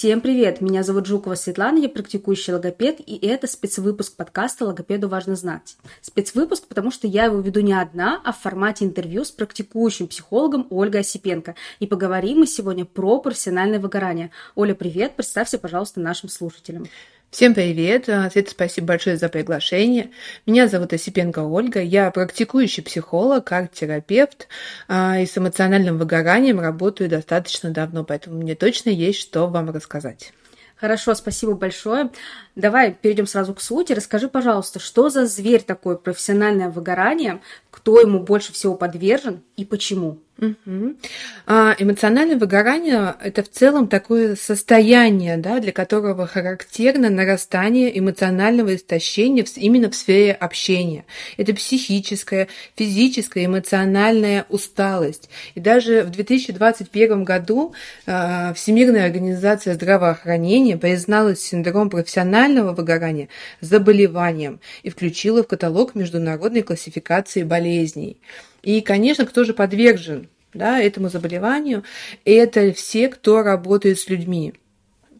Всем привет! Меня зовут Жукова Светлана, я практикующий логопед, и это спецвыпуск подкаста «Логопеду важно знать». Спецвыпуск, потому что я его веду не одна, а в формате интервью с практикующим психологом Ольгой Осипенко. И поговорим мы сегодня про профессиональное выгорание. Оля, привет! Представься, пожалуйста, нашим слушателям. Всем привет! Света, спасибо большое за приглашение. Меня зовут Осипенко Ольга. Я практикующий психолог, арт-терапевт а, и с эмоциональным выгоранием работаю достаточно давно, поэтому мне точно есть что вам рассказать. Хорошо, спасибо большое. Давай перейдем сразу к сути. Расскажи, пожалуйста, что за зверь такое профессиональное выгорание, кто ему больше всего подвержен и почему? А, эмоциональное выгорание – это в целом такое состояние, да, для которого характерно нарастание эмоционального истощения именно в сфере общения. Это психическая, физическая, эмоциональная усталость. И даже в 2021 году а, Всемирная организация здравоохранения признала синдром профессионального выгорания заболеванием и включила в каталог международной классификации болезней. И, конечно, кто же подвержен да, этому заболеванию? Это все, кто работает с людьми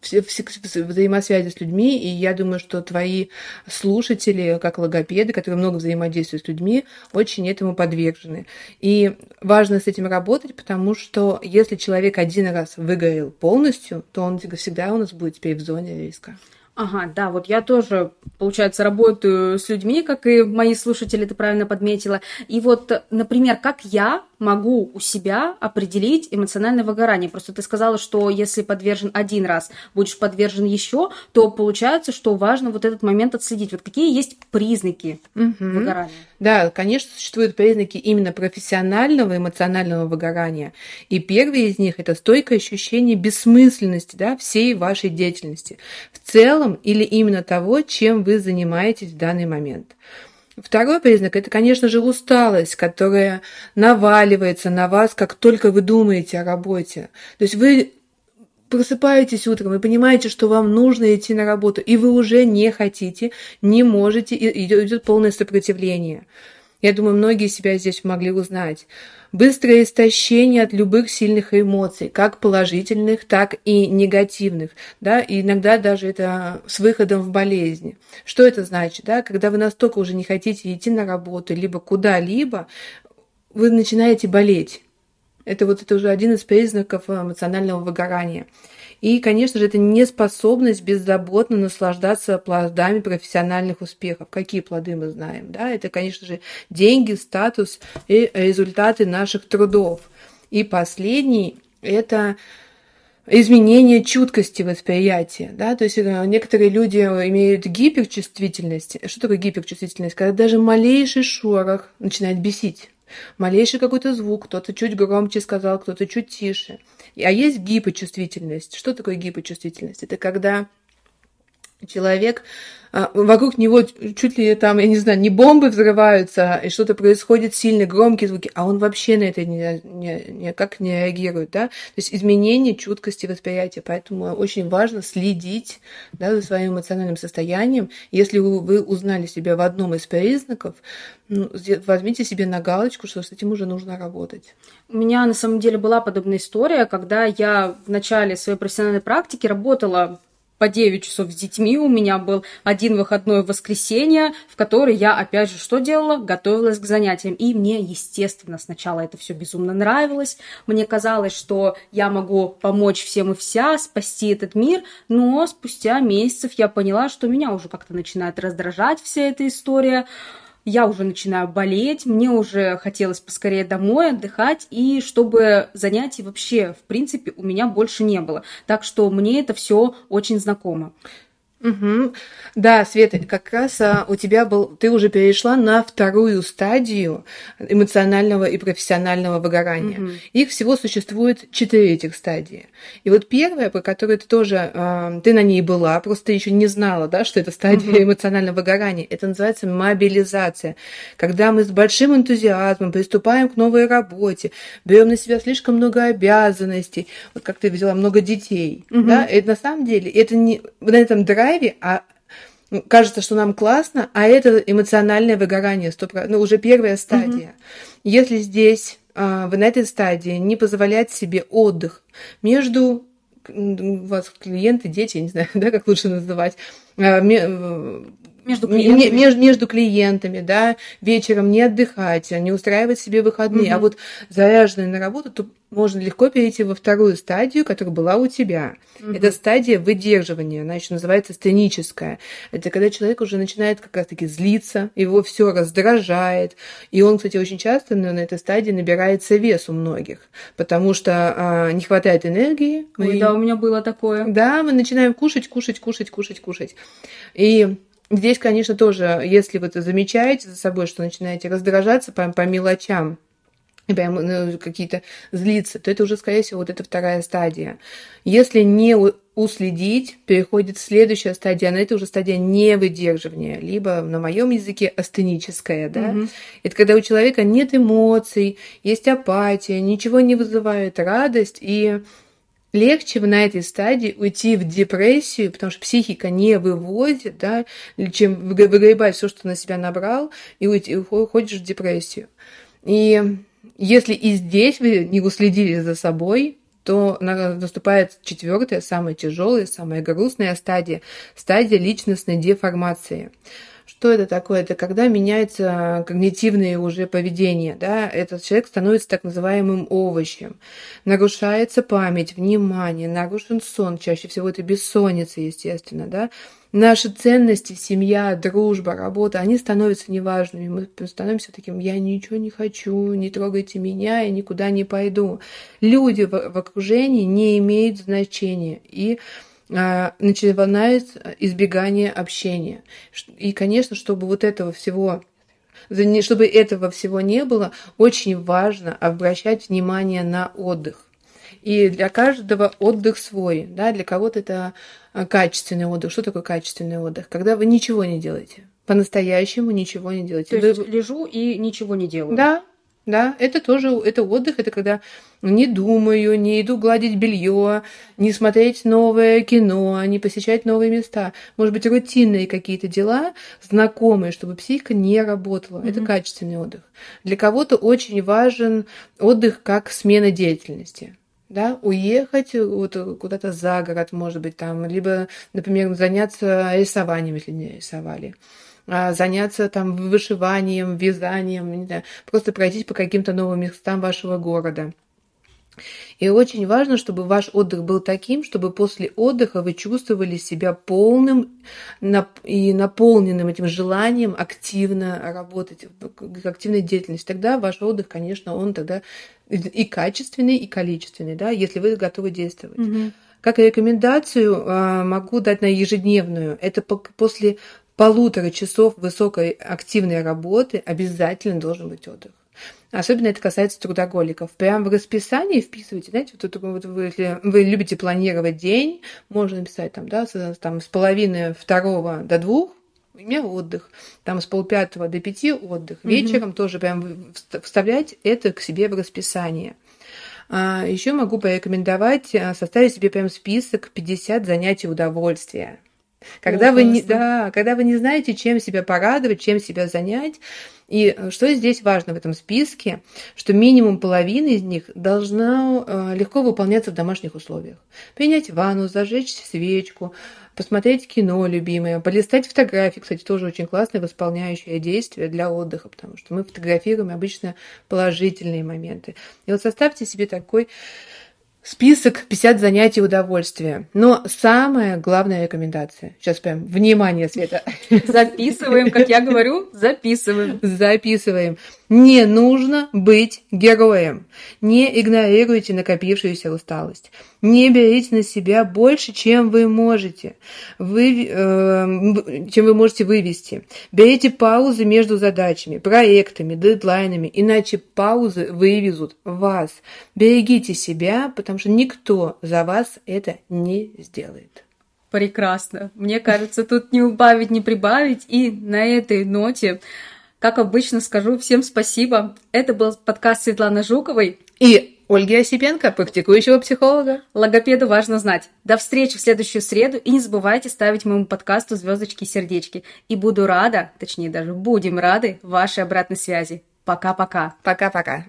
все, все взаимосвязи с людьми, и я думаю, что твои слушатели, как логопеды, которые много взаимодействуют с людьми, очень этому подвержены. И важно с этим работать, потому что если человек один раз выгорел полностью, то он всегда у нас будет теперь в зоне риска. Ага, да, вот я тоже, получается, работаю с людьми, как и мои слушатели, ты правильно подметила. И вот, например, как я могу у себя определить эмоциональное выгорание? Просто ты сказала, что если подвержен один раз, будешь подвержен еще, то получается, что важно вот этот момент отследить. Вот какие есть признаки угу. выгорания? Да, конечно, существуют признаки именно профессионального эмоционального выгорания. И первый из них – это стойкое ощущение бессмысленности да, всей вашей деятельности. В целом, целом или именно того, чем вы занимаетесь в данный момент. Второй признак – это, конечно же, усталость, которая наваливается на вас, как только вы думаете о работе. То есть вы просыпаетесь утром и понимаете, что вам нужно идти на работу, и вы уже не хотите, не можете, и идет полное сопротивление. Я думаю, многие себя здесь могли узнать. Быстрое истощение от любых сильных эмоций, как положительных, так и негативных. Да? И иногда даже это с выходом в болезнь. Что это значит? Да? Когда вы настолько уже не хотите идти на работу, либо куда-либо, вы начинаете болеть. Это вот это уже один из признаков эмоционального выгорания. И, конечно же, это неспособность беззаботно наслаждаться плодами профессиональных успехов. Какие плоды мы знаем? Да? Это, конечно же, деньги, статус и результаты наших трудов. И последний – это изменение чуткости восприятия. Да? То есть э, некоторые люди имеют гиперчувствительность. Что такое гиперчувствительность? Когда даже малейший шорох начинает бесить. Малейший какой-то звук, кто-то чуть громче сказал, кто-то чуть тише. А есть гипочувствительность. Что такое гипочувствительность? Это когда человек а, вокруг него чуть ли там, я не знаю, не бомбы взрываются, и что-то происходит сильные громкие звуки, а он вообще на это не, не, никак не реагирует, да, то есть изменение чуткости восприятия, поэтому очень важно следить, да, за своим эмоциональным состоянием, если вы, вы узнали себя в одном из признаков, ну, возьмите себе на галочку, что с этим уже нужно работать. У меня на самом деле была подобная история, когда я в начале своей профессиональной практики работала по 9 часов с детьми. У меня был один выходной воскресенье, в который я, опять же, что делала? Готовилась к занятиям. И мне, естественно, сначала это все безумно нравилось. Мне казалось, что я могу помочь всем и вся, спасти этот мир. Но спустя месяцев я поняла, что меня уже как-то начинает раздражать вся эта история я уже начинаю болеть, мне уже хотелось поскорее домой отдыхать, и чтобы занятий вообще, в принципе, у меня больше не было. Так что мне это все очень знакомо. Угу. Да, Света, как раз а, у тебя был, ты уже перешла на вторую стадию эмоционального и профессионального выгорания. Угу. Их всего существует четыре этих стадии. И вот первая, по которой ты тоже, а, ты на ней была, просто еще не знала, да, что это стадия угу. эмоционального выгорания. Это называется мобилизация, когда мы с большим энтузиазмом приступаем к новой работе, берем на себя слишком много обязанностей, вот как ты взяла много детей, угу. да, это на самом деле, это не на этом драйве драйве, а ну, кажется, что нам классно, а это эмоциональное выгорание, 100%, ну, уже первая стадия. Угу. Если здесь а, вы на этой стадии не позволять себе отдых между у вас клиенты, дети, я не знаю, да, как лучше называть, а, между клиентами. Между, между клиентами, да, вечером не отдыхать, не устраивать себе выходные, угу. а вот заряженные на работу, то можно легко перейти во вторую стадию, которая была у тебя. Угу. Это стадия выдерживания, она еще называется сценическая. Это когда человек уже начинает как раз-таки злиться, его все раздражает. И он, кстати, очень часто на этой стадии набирается вес у многих, потому что а, не хватает энергии. Ой, мы... да, у меня было такое. Да, мы начинаем кушать, кушать, кушать, кушать, кушать. И Здесь, конечно, тоже, если вы это замечаете за собой, что начинаете раздражаться по, по мелочам, прям ну, какие-то злиться, то это уже, скорее всего, вот эта вторая стадия. Если не уследить, переходит следующая стадия, но это уже стадия невыдерживания, либо на моем языке астеническая, да. Угу. Это когда у человека нет эмоций, есть апатия, ничего не вызывает радость, и легче на этой стадии уйти в депрессию, потому что психика не выводит, да, чем выгребать все, что на себя набрал, и уйти, уходишь в депрессию. И если и здесь вы не уследили за собой, то наступает четвертая, самая тяжелая, самая грустная стадия, стадия личностной деформации. Что это такое? Это когда меняется когнитивное уже поведение. Да? Этот человек становится так называемым овощем. Нарушается память, внимание, нарушен сон. Чаще всего это бессонница, естественно. Да? Наши ценности, семья, дружба, работа, они становятся неважными. Мы становимся таким, я ничего не хочу, не трогайте меня, я никуда не пойду. Люди в, в окружении не имеют значения. И начинается избегание общения. И, конечно, чтобы вот этого всего чтобы этого всего не было, очень важно обращать внимание на отдых. И для каждого отдых свой. Да? Для кого-то это качественный отдых. Что такое качественный отдых? Когда вы ничего не делаете. По-настоящему ничего не делаете. То есть вы... лежу и ничего не делаю. Да, да, это тоже это отдых, это когда не думаю, не иду гладить белье, не смотреть новое кино, не посещать новые места. Может быть, рутинные какие-то дела, знакомые, чтобы психика не работала. Mm-hmm. Это качественный отдых. Для кого-то очень важен отдых как смена деятельности да, уехать вот куда-то за город, может быть, там, либо, например, заняться рисованием, если не рисовали заняться там вышиванием, вязанием, не знаю, просто пройтись по каким-то новым местам вашего города. И очень важно, чтобы ваш отдых был таким, чтобы после отдыха вы чувствовали себя полным и наполненным этим желанием активно работать, активной деятельностью. Тогда ваш отдых, конечно, он тогда и качественный, и количественный, да, если вы готовы действовать. Угу. Как рекомендацию а, могу дать на ежедневную. Это после полутора часов высокой активной работы обязательно должен быть отдых. Особенно это касается трудоголиков. Прямо в расписании вписывайте, знаете, вот, вот вы, если вы любите планировать день, можно написать там, да, с, там, с половины второго до двух, у меня отдых, там с полпятого до пяти отдых, вечером тоже прям вставлять это к себе в расписание. А еще могу порекомендовать а, составить себе прям список 50 занятий удовольствия. Когда вы не, да, когда вы не знаете, чем себя порадовать, чем себя занять, и э, что здесь важно в этом списке, что минимум половина из них должна э, легко выполняться в домашних условиях. Принять ванну, зажечь свечку, посмотреть кино любимое, полистать фотографии, кстати, тоже очень классное восполняющее действие для отдыха, потому что мы фотографируем обычно положительные моменты. И вот составьте себе такой Список 50 занятий удовольствия. Но самая главная рекомендация. Сейчас прям внимание, Света. Записываем, как я говорю, записываем. Записываем. Не нужно быть героем. Не игнорируйте накопившуюся усталость. Не берите на себя больше, чем вы можете, вы, э, чем вы можете вывести. Берите паузы между задачами, проектами, дедлайнами, иначе паузы вывезут вас. Берегите себя, потому что никто за вас это не сделает. Прекрасно. Мне кажется, тут не убавить, не прибавить. И на этой ноте как обычно, скажу всем спасибо. Это был подкаст Светланы Жуковой. И Ольги Осипенко, практикующего психолога. Логопеду важно знать. До встречи в следующую среду. И не забывайте ставить моему подкасту звездочки и сердечки. И буду рада, точнее даже будем рады, вашей обратной связи. Пока-пока. Пока-пока.